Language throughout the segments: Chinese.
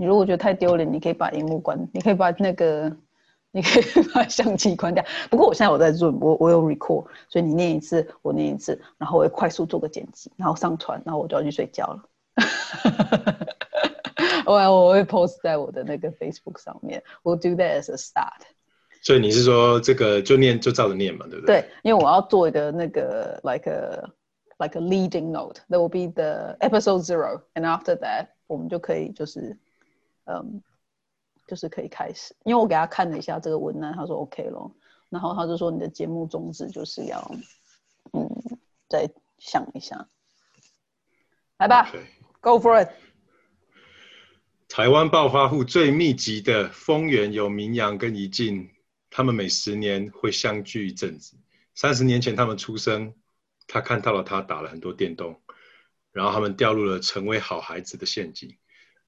你如果觉得太丢脸，你可以把荧幕关，你可以把那个，你可以把相机关掉。不过我现在我在 Zoom，我我有 record，所以你念一次，我念一次，然后我会快速做个剪辑，然后上传，然后我就要去睡觉了。我我会 post 在我的那个 Facebook 上面，我 do that as a start。所以你是说这个就念就照着念嘛，对不对？对，因为我要做一个那个 like a like a leading note that will be the episode zero，and after that 我们就可以就是嗯，就是可以开始。因为我给他看了一下这个文案，他说 OK 咯，然后他就说你的节目宗旨就是要嗯再想一下，来吧，Okay.，Go for it。台湾暴发户最密集的丰原有明阳跟宜静。他们每十年会相聚一阵子。三十年前他们出生，他看到了他打了很多电动，然后他们掉入了成为好孩子的陷阱。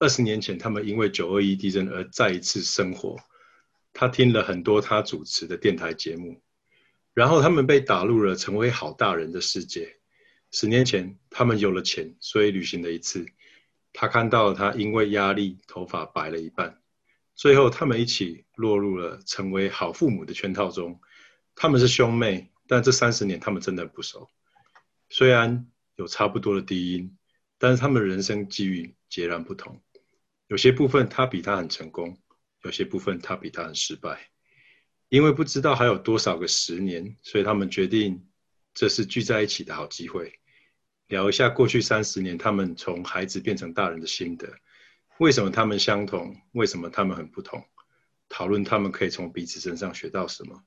二十年前他们因为九二一地震而再一次生活，他听了很多他主持的电台节目，然后他们被打入了成为好大人的世界。十年前他们有了钱，所以旅行了一次，他看到他因为压力头发白了一半。最后，他们一起落入了成为好父母的圈套中。他们是兄妹，但这三十年他们真的不熟。虽然有差不多的低音，但是他们人生际遇截然不同。有些部分他比他很成功，有些部分他比他很失败。因为不知道还有多少个十年，所以他们决定这是聚在一起的好机会，聊一下过去三十年他们从孩子变成大人的心得。为什么他们相同？为什么他们很不同？讨论他们可以从彼此身上学到什么？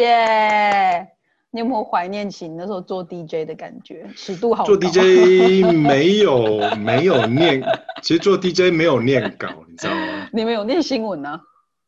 耶你有没有怀念起你那时候做 DJ 的感觉？尺度好。做 DJ 没有没有念，其实做 DJ 没有念稿，你知道吗？你们有念新闻呢、啊？